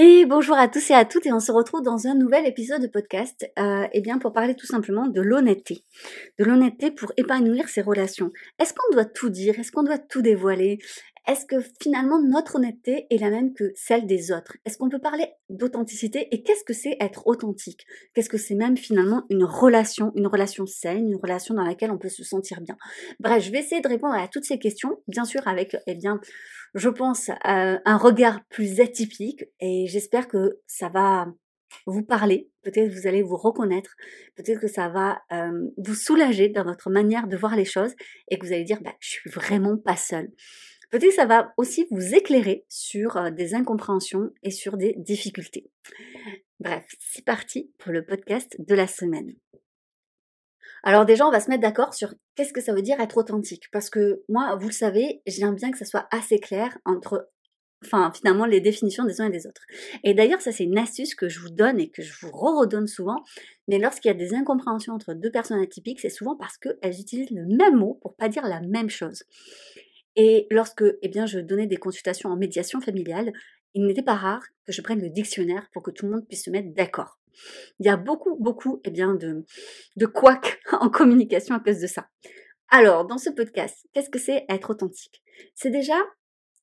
Et bonjour à tous et à toutes et on se retrouve dans un nouvel épisode de podcast euh, eh bien pour parler tout simplement de l'honnêteté. De l'honnêteté pour épanouir ses relations. Est-ce qu'on doit tout dire? Est-ce qu'on doit tout dévoiler? Est-ce que finalement notre honnêteté est la même que celle des autres? Est-ce qu'on peut parler d'authenticité? Et qu'est-ce que c'est être authentique? Qu'est-ce que c'est même finalement une relation, une relation saine, une relation dans laquelle on peut se sentir bien? Bref, je vais essayer de répondre à toutes ces questions, bien sûr avec, eh bien, je pense, euh, un regard plus atypique et j'espère que ça va vous parler, peut-être vous allez vous reconnaître, peut-être que ça va euh, vous soulager dans votre manière de voir les choses et que vous allez dire, bah, je suis vraiment pas seule. Peut-être que ça va aussi vous éclairer sur euh, des incompréhensions et sur des difficultés. Bref, c'est parti pour le podcast de la semaine. Alors déjà, on va se mettre d'accord sur qu'est-ce que ça veut dire être authentique. Parce que moi, vous le savez, j'aime bien que ça soit assez clair entre, enfin, finalement, les définitions des uns et des autres. Et d'ailleurs, ça, c'est une astuce que je vous donne et que je vous redonne souvent. Mais lorsqu'il y a des incompréhensions entre deux personnes atypiques, c'est souvent parce qu'elles utilisent le même mot pour pas dire la même chose. Et lorsque eh bien, je donnais des consultations en médiation familiale, il n'était pas rare que je prenne le dictionnaire pour que tout le monde puisse se mettre d'accord. Il y a beaucoup, beaucoup eh bien, de, de en communication à cause de ça. Alors, dans ce podcast, qu'est-ce que c'est être authentique? C'est déjà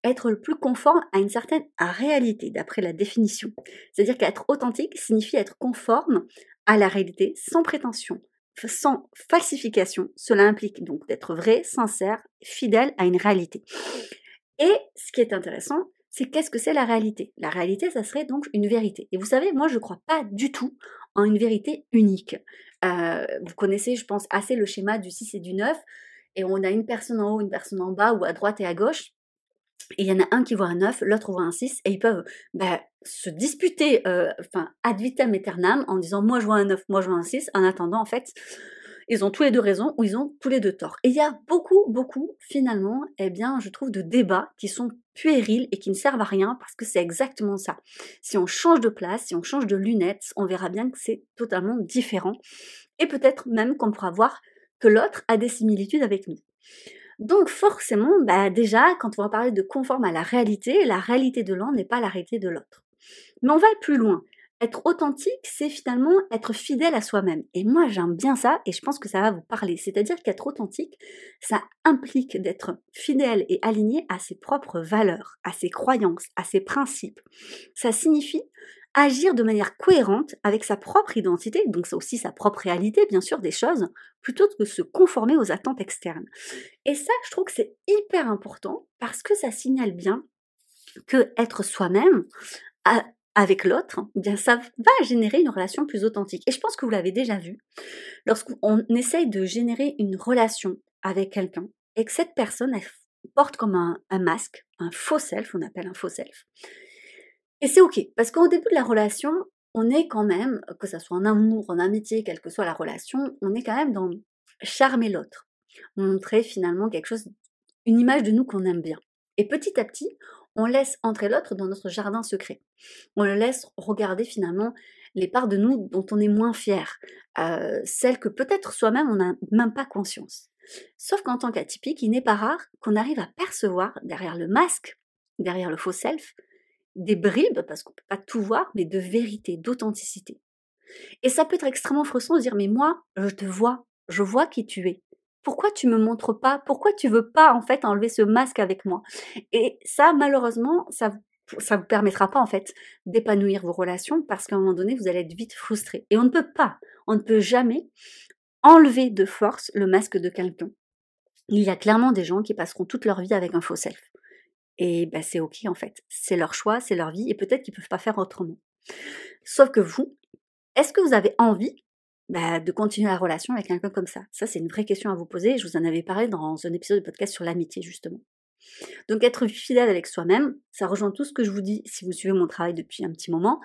être le plus conforme à une certaine réalité, d'après la définition. C'est-à-dire qu'être authentique signifie être conforme à la réalité sans prétention, sans falsification. Cela implique donc d'être vrai, sincère, fidèle à une réalité. Et ce qui est intéressant, c'est qu'est-ce que c'est la réalité? La réalité, ça serait donc une vérité. Et vous savez, moi, je ne crois pas du tout en une vérité unique. Euh, vous connaissez, je pense, assez le schéma du 6 et du 9, et on a une personne en haut, une personne en bas, ou à droite et à gauche. Et il y en a un qui voit un 9, l'autre voit un 6, et ils peuvent bah, se disputer, euh, ad vitam aeternam, en disant moi je vois un 9, moi je vois un 6, en attendant, en fait, ils ont tous les deux raison ou ils ont tous les deux tort. Et il y a beaucoup, beaucoup, finalement, eh bien, je trouve, de débats qui sont puérils et qui ne servent à rien parce que c'est exactement ça. Si on change de place, si on change de lunettes, on verra bien que c'est totalement différent. Et peut-être même qu'on pourra voir que l'autre a des similitudes avec nous. Donc forcément, bah déjà, quand on va parler de conforme à la réalité, la réalité de l'un n'est pas la réalité de l'autre. Mais on va plus loin. Être authentique, c'est finalement être fidèle à soi-même. Et moi, j'aime bien ça et je pense que ça va vous parler. C'est-à-dire qu'être authentique, ça implique d'être fidèle et aligné à ses propres valeurs, à ses croyances, à ses principes. Ça signifie agir de manière cohérente avec sa propre identité, donc aussi sa propre réalité, bien sûr, des choses, plutôt que de se conformer aux attentes externes. Et ça, je trouve que c'est hyper important parce que ça signale bien que être soi-même avec l'autre, eh bien ça va générer une relation plus authentique. Et je pense que vous l'avez déjà vu, lorsqu'on essaye de générer une relation avec quelqu'un et que cette personne porte comme un, un masque, un faux self, on appelle un faux self, et c'est ok, parce qu'au début de la relation, on est quand même, que ce soit en amour, en amitié, quelle que soit la relation, on est quand même dans charmer l'autre, montrer finalement quelque chose, une image de nous qu'on aime bien. Et petit à petit, on laisse entrer l'autre dans notre jardin secret. On le laisse regarder finalement les parts de nous dont on est moins fier, euh, celles que peut-être soi-même on n'a même pas conscience. Sauf qu'en tant qu'atypique, il n'est pas rare qu'on arrive à percevoir derrière le masque, derrière le faux self, des bribes, parce qu'on ne peut pas tout voir, mais de vérité, d'authenticité. Et ça peut être extrêmement frustrant de dire, mais moi, je te vois, je vois qui tu es. Pourquoi tu me montres pas? Pourquoi tu veux pas en fait enlever ce masque avec moi? Et ça, malheureusement, ça ça vous permettra pas en fait d'épanouir vos relations parce qu'à un moment donné vous allez être vite frustré et on ne peut pas on ne peut jamais enlever de force le masque de quelqu'un il y a clairement des gens qui passeront toute leur vie avec un faux self. Et ben, c'est ok en fait. C'est leur choix, c'est leur vie, et peut-être qu'ils ne peuvent pas faire autrement. Sauf que vous, est-ce que vous avez envie bah, de continuer la relation avec quelqu'un comme ça Ça, c'est une vraie question à vous poser. Je vous en avais parlé dans un épisode de podcast sur l'amitié, justement. Donc, être fidèle avec soi-même, ça rejoint tout ce que je vous dis si vous suivez mon travail depuis un petit moment.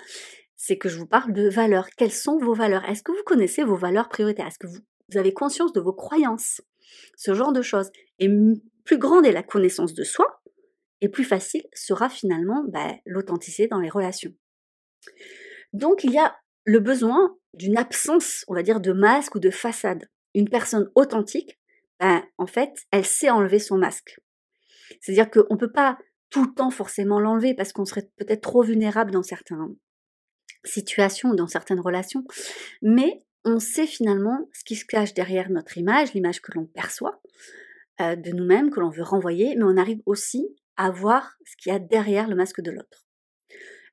C'est que je vous parle de valeurs. Quelles sont vos valeurs? Est-ce que vous connaissez vos valeurs prioritaires? Est-ce que vous, avez conscience de vos croyances? Ce genre de choses. Et plus grande est la connaissance de soi, et plus facile sera finalement bah, l'authenticité dans les relations. Donc, il y a le besoin d'une absence, on va dire, de masque ou de façade. Une personne authentique, ben, en fait, elle sait enlever son masque. C'est-à-dire qu'on ne peut pas tout le temps forcément l'enlever parce qu'on serait peut-être trop vulnérable dans certaines situations dans certaines relations. Mais on sait finalement ce qui se cache derrière notre image, l'image que l'on perçoit euh, de nous-mêmes, que l'on veut renvoyer, mais on arrive aussi à voir ce qu'il y a derrière le masque de l'autre.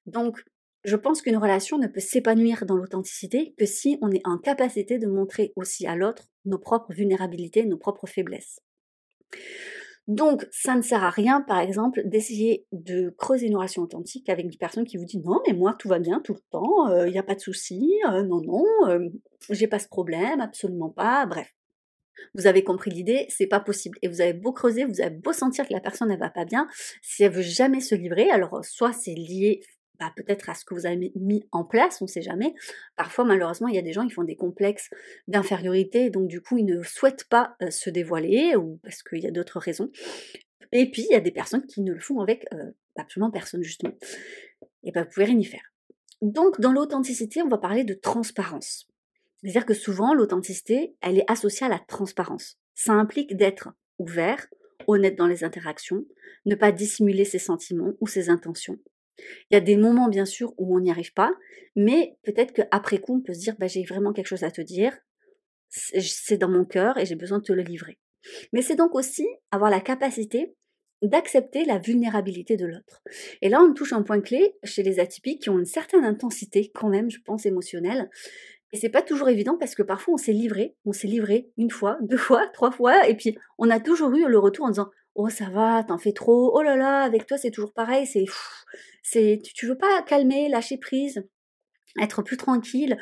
Donc, je pense qu'une relation ne peut s'épanouir dans l'authenticité que si on est en capacité de montrer aussi à l'autre nos propres vulnérabilités, nos propres faiblesses. Donc, ça ne sert à rien, par exemple, d'essayer de creuser une relation authentique avec une personne qui vous dit non, mais moi tout va bien tout le temps, il n'y a pas de souci, euh, non, non, euh, j'ai pas ce problème, absolument pas, bref. Vous avez compris l'idée, c'est pas possible. Et vous avez beau creuser, vous avez beau sentir que la personne ne va pas bien, si elle veut jamais se livrer, alors soit c'est lié bah, peut-être à ce que vous avez mis en place, on ne sait jamais. Parfois, malheureusement, il y a des gens qui font des complexes d'infériorité, donc du coup, ils ne souhaitent pas se dévoiler, ou parce qu'il y a d'autres raisons. Et puis, il y a des personnes qui ne le font avec absolument personne, justement. Et ben, vous pouvez rien y faire. Donc, dans l'authenticité, on va parler de transparence. C'est-à-dire que souvent, l'authenticité, elle est associée à la transparence. Ça implique d'être ouvert, honnête dans les interactions, ne pas dissimuler ses sentiments ou ses intentions, il y a des moments, bien sûr, où on n'y arrive pas, mais peut-être qu'après coup, on peut se dire, bah, j'ai vraiment quelque chose à te dire, c'est dans mon cœur et j'ai besoin de te le livrer. Mais c'est donc aussi avoir la capacité d'accepter la vulnérabilité de l'autre. Et là, on touche un point clé chez les atypiques qui ont une certaine intensité, quand même, je pense, émotionnelle. Et c'est pas toujours évident parce que parfois on s'est livré, on s'est livré une fois, deux fois, trois fois, et puis on a toujours eu le retour en disant Oh ça va, t'en fais trop, oh là là, avec toi c'est toujours pareil, c'est c'est tu veux pas calmer, lâcher prise, être plus tranquille.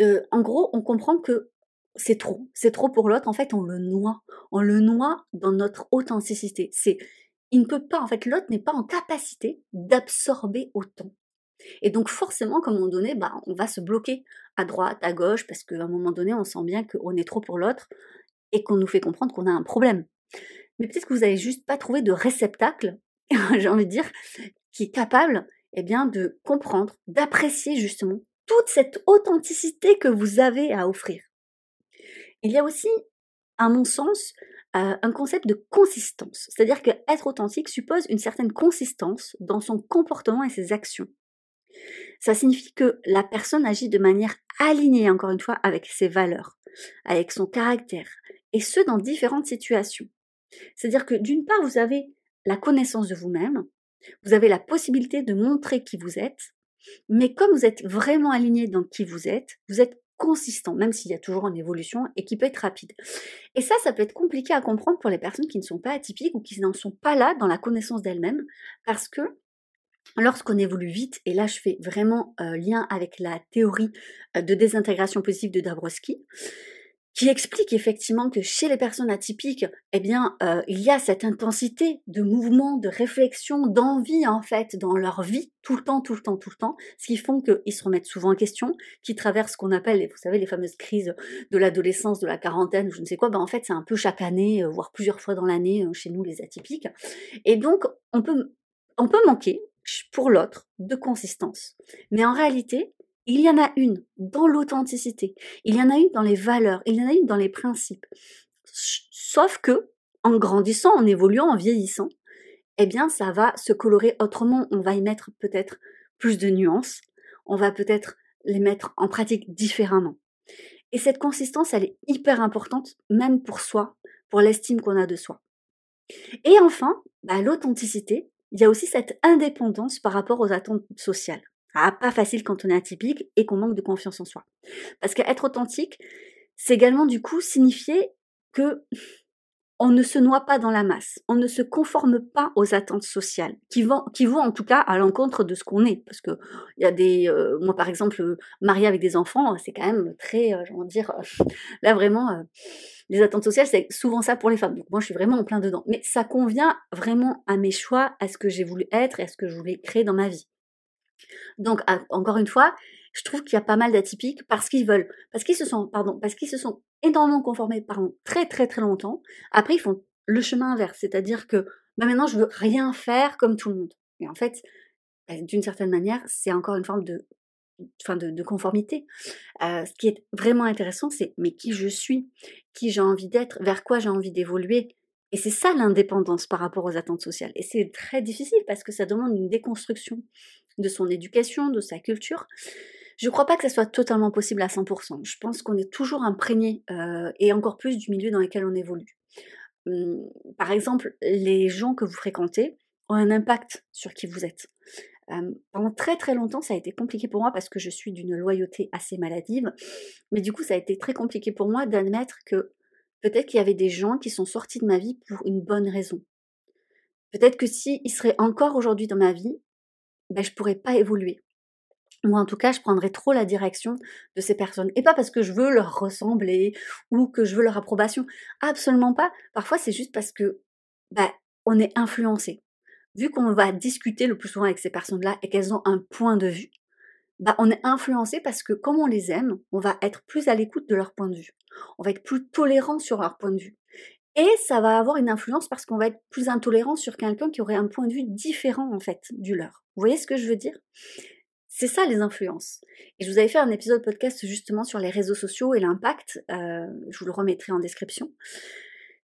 Euh, en gros, on comprend que c'est trop, c'est trop pour l'autre. En fait, on le noie, on le noie dans notre authenticité. C'est, il ne peut pas, en l'autre n'est pas en capacité d'absorber autant. Et donc forcément, comme un moment donné, bah, on va se bloquer à droite, à gauche, parce qu'à un moment donné, on sent bien qu'on est trop pour l'autre et qu'on nous fait comprendre qu'on a un problème. Mais peut-être que vous n'avez juste pas trouvé de réceptacle, j'ai envie de dire, qui est capable eh bien, de comprendre, d'apprécier justement toute cette authenticité que vous avez à offrir. Il y a aussi, à mon sens, euh, un concept de consistance. C'est-à-dire que être authentique suppose une certaine consistance dans son comportement et ses actions. Ça signifie que la personne agit de manière alignée, encore une fois, avec ses valeurs, avec son caractère, et ce, dans différentes situations. C'est-à-dire que d'une part, vous avez la connaissance de vous-même, vous avez la possibilité de montrer qui vous êtes, mais comme vous êtes vraiment aligné dans qui vous êtes, vous êtes consistant, même s'il y a toujours une évolution et qui peut être rapide. Et ça, ça peut être compliqué à comprendre pour les personnes qui ne sont pas atypiques ou qui n'en sont pas là dans la connaissance d'elles-mêmes, parce que lorsqu'on évolue vite, et là je fais vraiment euh, lien avec la théorie euh, de désintégration positive de Dabrowski, qui explique effectivement que chez les personnes atypiques, eh bien, euh, il y a cette intensité de mouvement, de réflexion, d'envie en fait dans leur vie tout le temps, tout le temps, tout le temps, ce qui font qu'ils se remettent souvent en question, qui traversent ce qu'on appelle, vous savez, les fameuses crises de l'adolescence, de la quarantaine, je ne sais quoi. Ben en fait, c'est un peu chaque année, euh, voire plusieurs fois dans l'année euh, chez nous les atypiques. Et donc, on peut, on peut manquer pour l'autre de consistance. Mais en réalité, il y en a une dans l'authenticité, il y en a une dans les valeurs, il y en a une dans les principes. Sauf que, en grandissant, en évoluant, en vieillissant, eh bien, ça va se colorer autrement. On va y mettre peut-être plus de nuances. On va peut-être les mettre en pratique différemment. Et cette consistance, elle est hyper importante, même pour soi, pour l'estime qu'on a de soi. Et enfin, bah, l'authenticité, il y a aussi cette indépendance par rapport aux attentes sociales. Ah, pas facile quand on est atypique et qu'on manque de confiance en soi. Parce qu'être authentique, c'est également du coup signifier que on ne se noie pas dans la masse, on ne se conforme pas aux attentes sociales, qui vont, qui vont en tout cas à l'encontre de ce qu'on est. Parce que il y a des, euh, moi par exemple, euh, mariée avec des enfants, c'est quand même très, euh, dire, là vraiment, les attentes sociales, c'est souvent ça pour les femmes. Donc moi, je suis vraiment en plein dedans. Mais ça convient vraiment à mes choix, à ce que j'ai voulu être et à ce que je voulais créer dans ma vie. Donc encore une fois, je trouve qu'il y a pas mal d'atypiques parce qu'ils veulent, parce qu'ils se sont, pardon, parce qu'ils se sont énormément conformés pendant très très très longtemps. Après, ils font le chemin inverse, c'est-à-dire que bah, maintenant, je veux rien faire comme tout le monde. Et en fait, bah, d'une certaine manière, c'est encore une forme de, de, conformité. Euh, ce qui est vraiment intéressant, c'est mais qui je suis, qui j'ai envie d'être, vers quoi j'ai envie d'évoluer? Et c'est ça l'indépendance par rapport aux attentes sociales. Et c'est très difficile parce que ça demande une déconstruction de son éducation, de sa culture. Je ne crois pas que ça soit totalement possible à 100%. Je pense qu'on est toujours imprégné, euh, et encore plus du milieu dans lequel on évolue. Hum, par exemple, les gens que vous fréquentez ont un impact sur qui vous êtes. Hum, pendant très très longtemps, ça a été compliqué pour moi parce que je suis d'une loyauté assez maladive. Mais du coup, ça a été très compliqué pour moi d'admettre que peut-être qu'il y avait des gens qui sont sortis de ma vie pour une bonne raison. Peut-être que s'ils seraient encore aujourd'hui dans ma vie, ben, je pourrais pas évoluer. Moi, en tout cas, je prendrais trop la direction de ces personnes. Et pas parce que je veux leur ressembler ou que je veux leur approbation. Absolument pas. Parfois, c'est juste parce que ben, on est influencé. Vu qu'on va discuter le plus souvent avec ces personnes-là et qu'elles ont un point de vue, bah, on est influencé parce que comme on les aime, on va être plus à l'écoute de leur point de vue. On va être plus tolérant sur leur point de vue. Et ça va avoir une influence parce qu'on va être plus intolérant sur quelqu'un qui aurait un point de vue différent en fait du leur. Vous voyez ce que je veux dire? C'est ça les influences. Et je vous avais fait un épisode podcast justement sur les réseaux sociaux et l'impact. Euh, je vous le remettrai en description.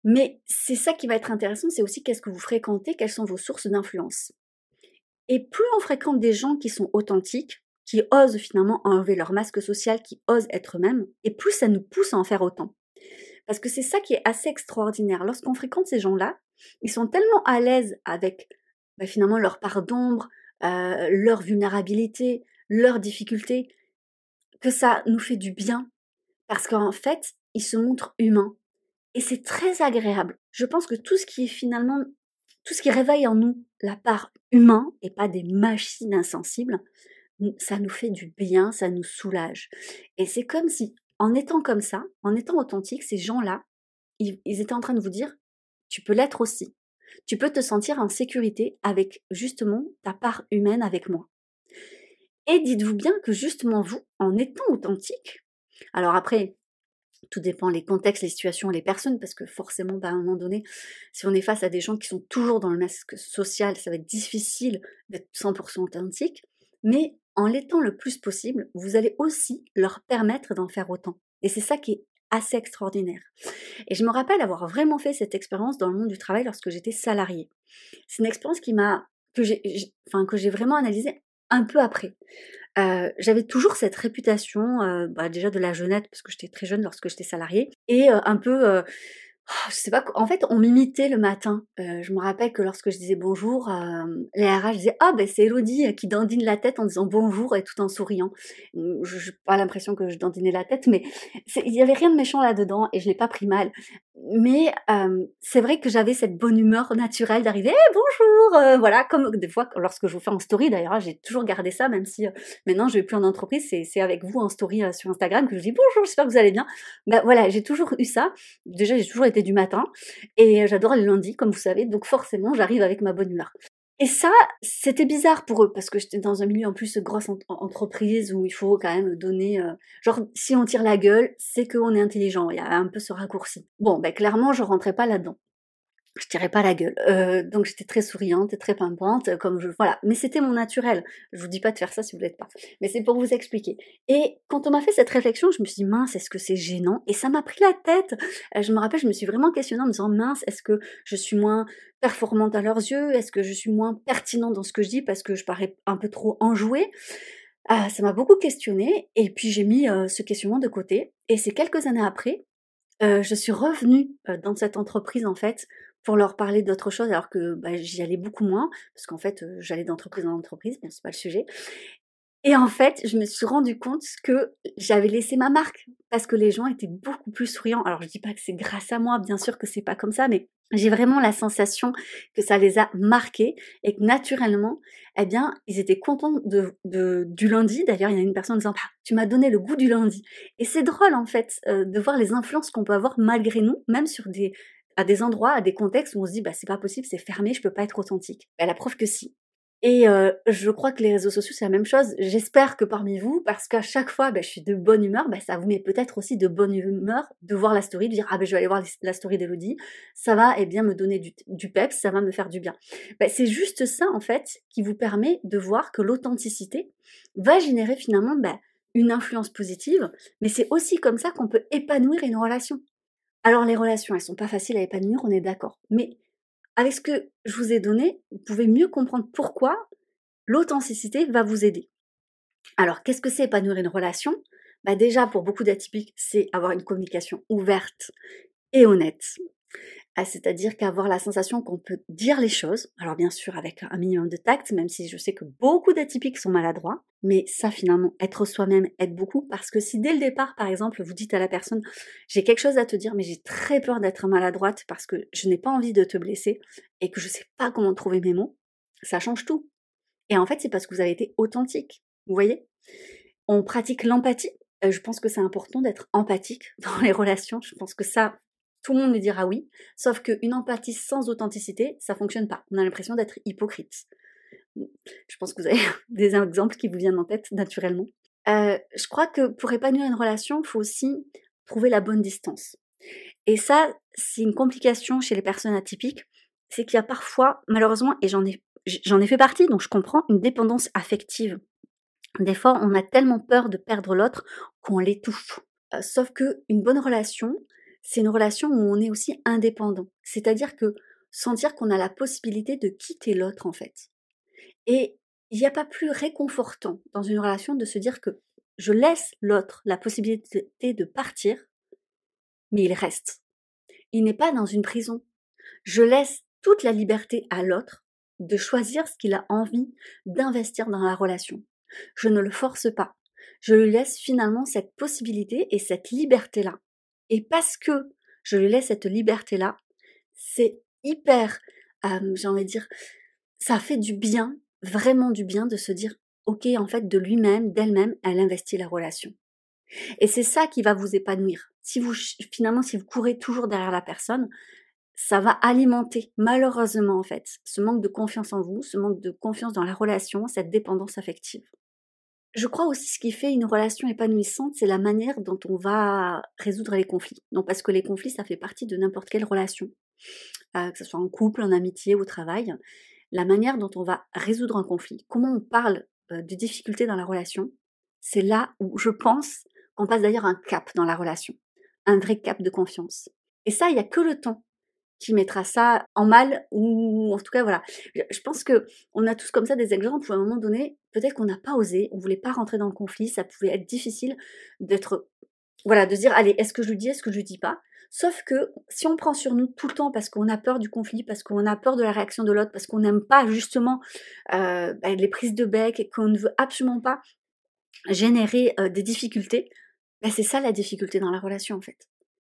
Mais c'est ça qui va être intéressant, c'est aussi qu'est-ce que vous fréquentez, quelles sont vos sources d'influence. Et plus on fréquente des gens qui sont authentiques, qui osent finalement enlever leur masque social, qui osent être eux-mêmes, et plus ça nous pousse à en faire autant. Parce que c'est ça qui est assez extraordinaire. Lorsqu'on fréquente ces gens-là, ils sont tellement à l'aise avec bah, finalement leur part d'ombre, euh, leur vulnérabilité, leurs difficultés, que ça nous fait du bien. Parce qu'en fait, ils se montrent humains. Et c'est très agréable. Je pense que tout ce qui est finalement, tout ce qui réveille en nous la part humain et pas des machines insensibles, ça nous fait du bien, ça nous soulage. Et c'est comme si, en étant comme ça, en étant authentique, ces gens-là, ils, étaient en train de vous dire, tu peux l'être aussi. Tu peux te sentir en sécurité avec justement ta part humaine avec moi. Et dites-vous bien que justement vous, en étant authentique, alors après, tout dépend les contextes, les situations, les personnes, parce que forcément, bah, à un moment donné, si on est face à des gens qui sont toujours dans le masque social, ça va être difficile d'être 100% authentique, mais en l'étant le plus possible, vous allez aussi leur permettre d'en faire autant. Et c'est ça qui est assez extraordinaire. Et je me rappelle avoir vraiment fait cette expérience dans le monde du travail lorsque j'étais salariée. C'est une expérience qui m'a que j'ai que j'ai vraiment analysée un peu après. Euh, j'avais toujours cette réputation, euh, bah, déjà de la jeunette, parce que j'étais très jeune lorsque j'étais salariée, et euh, un peu je sais pas, en fait, on m'imitait le matin. Euh, je me rappelle que lorsque je disais bonjour, euh, les RH disaient Ah, ben c'est Elodie euh, qui dandine la tête en disant bonjour et tout en souriant. Je n'ai pas l'impression que je dandinais la tête, mais il y avait rien de méchant là-dedans et je l'ai pas pris mal. Mais euh, c'est vrai que j'avais cette bonne humeur naturelle d'arriver hey, bonjour Voilà, comme des fois, lorsque je vous fais en story, d'ailleurs, j'ai toujours gardé ça, même si maintenant je vais plus en entreprise, c'est avec vous en story sur Instagram que je dis bonjour, j'espère que vous allez bien. Ben voilà, j'ai toujours eu ça. Déjà, j'ai toujours été du matin et j'adore les lundis, comme vous savez, donc forcément j'arrive avec ma bonne humeur. Et ça, c'était bizarre pour eux parce que j'étais dans un milieu en plus grosse entreprise où il faut quand même donner, euh, genre si on tire la gueule, c'est qu'on est intelligent. Il y a un peu ce raccourci. Bon, ben clairement, je rentrais pas là-dedans je tirais pas la gueule. Euh, donc j'étais très souriante et très pimpante, comme je voilà. Mais c'était mon naturel. Je vous dis pas de faire ça si vous l'êtes pas. Mais c'est pour vous expliquer. Et quand on m'a fait cette réflexion, je me suis dit mince, est-ce que c'est gênant? Et ça m'a pris la tête. Euh, je me rappelle, je me suis vraiment questionnée en me disant mince, est-ce que je suis moins performante à leurs yeux? Est-ce que je suis moins pertinente dans ce que je dis parce que je parais un peu trop enjouée? Ah, ça m'a beaucoup questionné et puis j'ai mis euh, ce questionnement de côté. Et c'est quelques années après, je suis revenue dans cette entreprise en fait pour leur parler d'autre chose alors que bah, j'y allais beaucoup moins parce qu'en fait j'allais d'entreprise en entreprise, mais c'est pas le sujet. Et en fait, je me suis rendu compte que j'avais laissé ma marque parce que les gens étaient beaucoup plus souriants. Alors je dis pas que c'est grâce à moi, bien sûr que c'est pas comme ça, mais j'ai vraiment la sensation que ça les a marqués et que naturellement, eh bien, ils étaient contents de, du lundi. D'ailleurs, il y a une personne disant, ah, tu m'as donné le goût du lundi. Et c'est drôle en fait euh, de voir les influences qu'on peut avoir malgré nous, même sur des à des endroits, à des contextes où on se dit bah c'est pas possible, c'est fermé, je peux pas être authentique. Bah, la preuve que si. Et euh, je crois que les réseaux sociaux, c'est la même chose. J'espère que parmi vous, parce qu'à chaque fois, ben, je suis de bonne humeur, ben, ça vous met peut-être aussi de bonne humeur de voir la story, de dire ah ben je vais aller voir la story d'Elodie, ça va eh bien me donner du, du peps, ça va me faire du bien. Ben, c'est juste ça en fait qui vous permet de voir que l'authenticité va générer finalement ben, une influence positive, mais c'est aussi comme ça qu'on peut épanouir une relation. Alors les relations, elles sont pas faciles à épanouir, on est d'accord, mais avec ce que je vous ai donné, vous pouvez mieux comprendre pourquoi l'authenticité va vous aider. Alors, qu'est-ce que c'est épanouir une relation? Bah Déjà, pour beaucoup d'atypiques, c'est avoir une communication ouverte et honnête. C'est-à-dire qu'avoir la sensation qu'on peut dire les choses, alors bien sûr avec un minimum de tact, même si je sais que beaucoup d'atypiques sont maladroits, mais ça finalement, être soi-même aide beaucoup parce que si dès le départ, par exemple, vous dites à la personne, j'ai quelque chose à te dire, mais j'ai très peur d'être maladroite parce que je n'ai pas envie de te blesser et que je ne sais pas comment trouver mes mots, ça change tout. Et en fait, c'est parce que vous avez été authentique. Vous voyez? On pratique l'empathie. Euh, je pense que c'est important d'être empathique dans les relations. Je pense que ça, tout le monde me dira oui, sauf qu'une empathie sans authenticité, ça fonctionne pas. On a l'impression d'être hypocrite. Je pense que vous avez des exemples qui vous viennent en tête naturellement. Euh, je crois que pour épanouir une relation, il faut aussi trouver la bonne distance. Et ça, c'est une complication chez les personnes atypiques, c'est qu'il y a parfois, malheureusement, et j'en ai, j'en ai fait partie, donc je comprends, une dépendance affective. Des fois, on a tellement peur de perdre l'autre qu'on l'étouffe. Euh, sauf que une bonne relation, c'est une relation où on est aussi indépendant. C'est-à-dire que sentir qu'on a la possibilité de quitter l'autre, en fait. Et il n'y a pas plus réconfortant dans une relation de se dire que je laisse l'autre la possibilité de partir, mais il reste. Il n'est pas dans une prison. Je laisse toute la liberté à l'autre de choisir ce qu'il a envie d'investir dans la relation. Je ne le force pas. Je lui laisse finalement cette possibilité et cette liberté-là. Et parce que je lui laisse cette liberté-là, c'est hyper, j'ai envie de dire, ça fait du bien, vraiment du bien de se dire, ok, en fait, de lui-même, d'elle-même, elle investit la relation. Et c'est ça qui va vous épanouir. Si vous, finalement, si vous courez toujours derrière la personne, ça va alimenter, malheureusement, en fait, ce manque de confiance en vous, ce manque de confiance dans la relation, cette dépendance affective. Je crois aussi ce qui fait une relation épanouissante, c'est la manière dont on va résoudre les conflits. Non, parce que les conflits, ça fait partie de n'importe quelle relation, euh, que ce soit en couple, en amitié, au travail. La manière dont on va résoudre un conflit, comment on parle euh, de difficultés dans la relation, c'est là où je pense qu'on passe d'ailleurs un cap dans la relation, un vrai cap de confiance. Et ça, il n'y a que le temps qui mettra ça en mal ou en tout cas voilà. Je pense que on a tous comme ça des exemples où à un moment donné, peut-être qu'on n'a pas osé, on voulait pas rentrer dans le conflit, ça pouvait être difficile d'être voilà, de dire allez, est-ce que je le dis, est-ce que je le dis pas? Sauf que si on prend sur nous tout le temps parce qu'on a peur du conflit, parce qu'on a peur de la réaction de l'autre, parce qu'on n'aime pas justement euh, bah, les prises de bec et qu'on ne veut absolument pas générer euh, des difficultés, bah, c'est ça la difficulté dans la relation en fait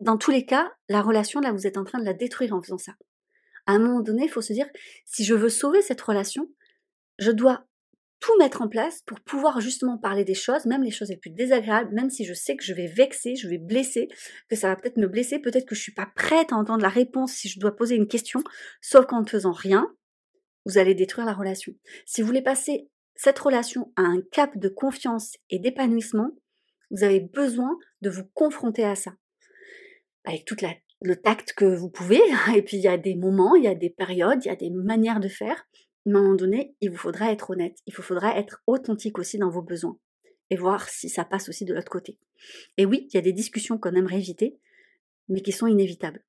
dans tous les cas, la relation, là, vous êtes en train de la détruire en faisant ça. À un moment donné, il faut se dire, si je veux sauver cette relation, je dois tout mettre en place pour pouvoir justement parler des choses, même les choses les plus désagréables, même si je sais que je vais vexer, je vais blesser, que ça va peut-être me blesser, peut-être que je suis pas prête à entendre la réponse si je dois poser une question, sauf qu'en ne faisant rien, vous allez détruire la relation. Si vous voulez passer cette relation à un cap de confiance et d'épanouissement, vous avez besoin de vous confronter à ça avec tout le tact que vous pouvez. Et puis il y a des moments, il y a des périodes, il y a des manières de faire. À un moment donné, il vous faudra être honnête. Il vous faudra être authentique aussi dans vos besoins et voir si ça passe aussi de l'autre côté. Et oui, il y a des discussions qu'on aimerait éviter, mais qui sont inévitables.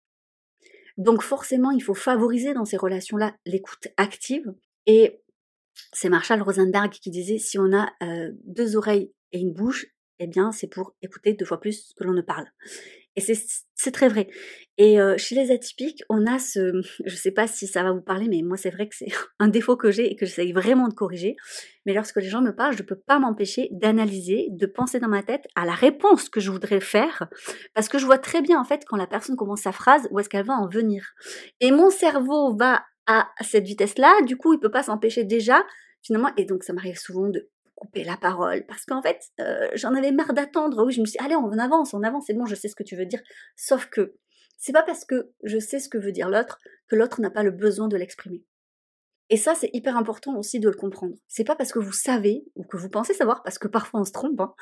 Donc forcément, il faut favoriser dans ces relations-là l'écoute active. Et c'est Marshall Rosenberg qui disait si on a euh, deux oreilles et une bouche, eh bien c'est pour écouter deux fois plus que l'on ne parle. Et c'est très vrai. Et euh, chez les atypiques, on a ce, je sais pas si ça va vous parler, mais moi c'est vrai que c'est un défaut que j'ai et que j'essaye vraiment de corriger. Mais lorsque les gens me parlent, je peux pas m'empêcher d'analyser, de penser dans ma tête à la réponse que je voudrais faire, parce que je vois très bien en fait quand la personne commence sa phrase où est-ce qu'elle va en venir. Et mon cerveau va à cette vitesse-là, du coup il peut pas s'empêcher déjà finalement, et donc ça m'arrive souvent de couper la parole parce qu'en fait euh, j'en avais marre d'attendre. Oui, je me suis dit, allez on avance, on avance, c'est bon, je sais ce que tu veux dire. Sauf que c'est pas parce que je sais ce que veut dire l'autre que l'autre n'a pas le besoin de l'exprimer. Et ça, c'est hyper important aussi de le comprendre. C'est pas parce que vous savez ou que vous pensez savoir, parce que parfois on se trompe, hein,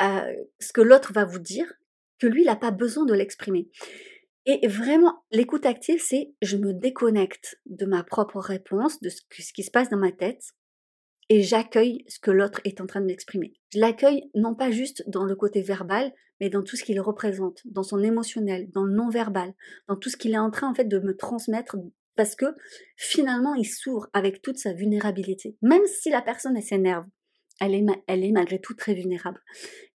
euh, ce que l'autre va vous dire, que lui, il n'a pas besoin de l'exprimer. Et vraiment, l'écoute active, c'est je me déconnecte de ma propre réponse, de ce, ce qui se passe dans ma tête, et j'accueille ce que l'autre est en train de m'exprimer. Je l'accueille non pas juste dans le côté verbal, mais dans tout ce qu'il représente, dans son émotionnel, dans le non-verbal, dans tout ce qu'il est en train en fait de me transmettre parce que finalement il s'ouvre avec toute sa vulnérabilité. Même si la personne s'énerve, elle est, elle est malgré tout très vulnérable.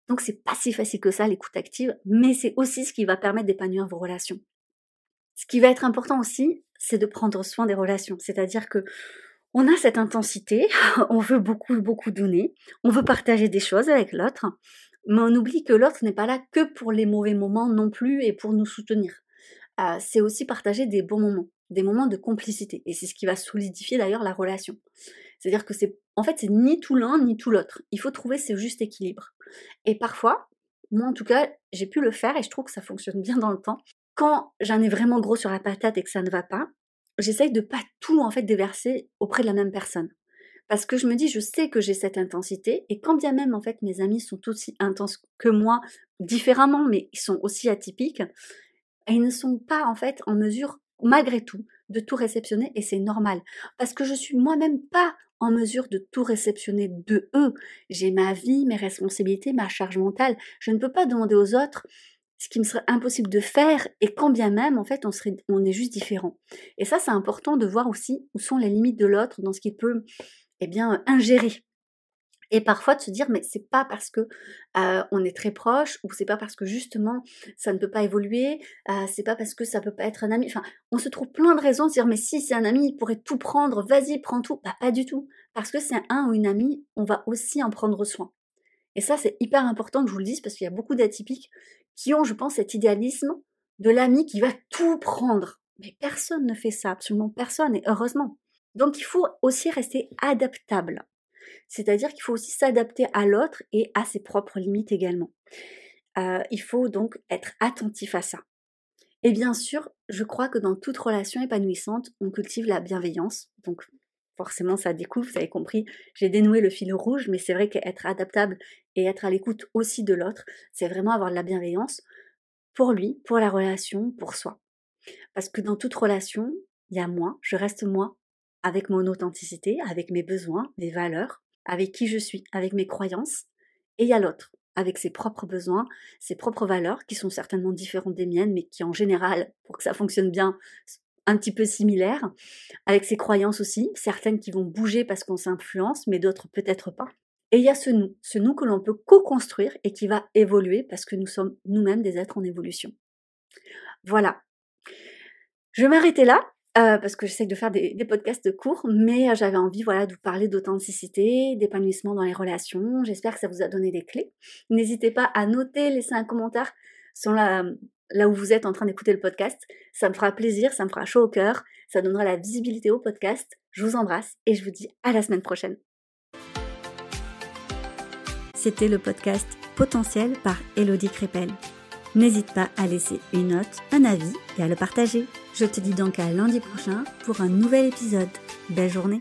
Donc c'est pas si facile que ça l'écoute active, mais c'est aussi ce qui va permettre d'épanouir vos relations. Ce qui va être important aussi, c'est de prendre soin des relations, c'est-à-dire que on a cette intensité, on veut beaucoup, beaucoup donner, on veut partager des choses avec l'autre, mais on oublie que l'autre n'est pas là que pour les mauvais moments non plus et pour nous soutenir. Euh, c'est aussi partager des bons moments, des moments de complicité, et c'est ce qui va solidifier d'ailleurs la relation. C'est-à-dire que c'est, en fait, c'est ni tout l'un ni tout l'autre. Il faut trouver ce juste équilibre. Et parfois, moi en tout cas, j'ai pu le faire et je trouve que ça fonctionne bien dans le temps. Quand j'en ai vraiment gros sur la patate et que ça ne va pas, j'essaye de pas tout en fait déverser auprès de la même personne. Parce que je me dis, je sais que j'ai cette intensité, et quand bien même en fait mes amis sont aussi intenses que moi, différemment, mais ils sont aussi atypiques, ils ne sont pas en fait en mesure, malgré tout, de tout réceptionner, et c'est normal. Parce que je suis moi-même pas en mesure de tout réceptionner de eux. J'ai ma vie, mes responsabilités, ma charge mentale. Je ne peux pas demander aux autres ce qui me serait impossible de faire et quand bien même en fait on serait on est juste différent. Et ça c'est important de voir aussi où sont les limites de l'autre dans ce qu'il peut eh bien ingérer. Et parfois de se dire mais c'est pas parce que euh, on est très proche ou c'est pas parce que justement ça ne peut pas évoluer, euh, c'est pas parce que ça peut pas être un ami. Enfin, on se trouve plein de raisons de dire mais si c'est un ami, il pourrait tout prendre, vas-y prends tout. Bah pas du tout, parce que c'est un ou une amie, on va aussi en prendre soin. Et ça c'est hyper important que je vous le dise parce qu'il y a beaucoup d'atypiques qui ont, je pense, cet idéalisme de l'ami qui va tout prendre. Mais personne ne fait ça, absolument personne, et heureusement. Donc il faut aussi rester adaptable. C'est-à-dire qu'il faut aussi s'adapter à l'autre et à ses propres limites également. Euh, il faut donc être attentif à ça. Et bien sûr, je crois que dans toute relation épanouissante, on cultive la bienveillance. Donc forcément, ça découvre, vous avez compris, j'ai dénoué le fil rouge, mais c'est vrai qu'être adaptable et être à l'écoute aussi de l'autre, c'est vraiment avoir de la bienveillance pour lui, pour la relation, pour soi. Parce que dans toute relation, il y a moi, je reste moi, avec mon authenticité, avec mes besoins, mes valeurs, avec qui je suis, avec mes croyances, et il y a l'autre, avec ses propres besoins, ses propres valeurs, qui sont certainement différentes des miennes, mais qui en général, pour que ça fonctionne bien, un petit peu similaires, avec ses croyances aussi, certaines qui vont bouger parce qu'on s'influence, mais d'autres peut-être pas. Et il y a ce nous, ce nous que l'on peut co-construire et qui va évoluer parce que nous sommes nous-mêmes des êtres en évolution. Voilà. Je vais m'arrêter là. Euh, parce que j'essaie de faire des, podcasts courts, mais j'avais envie voilà, de vous parler d'authenticité, d'épanouissement dans les relations. J'espère que ça vous a donné des clés. N'hésitez pas à noter, laisser un commentaire sur là où vous êtes en train d'écouter le podcast. Ça me fera plaisir, ça me fera chaud au cœur, ça donnera la visibilité au podcast. Je vous embrasse et je vous dis à la semaine prochaine. C'était le podcast Potentiel par Elodie Crépel. N'hésite pas à laisser une note, un avis et à le partager. Je te dis donc à lundi prochain pour un nouvel épisode. Belle journée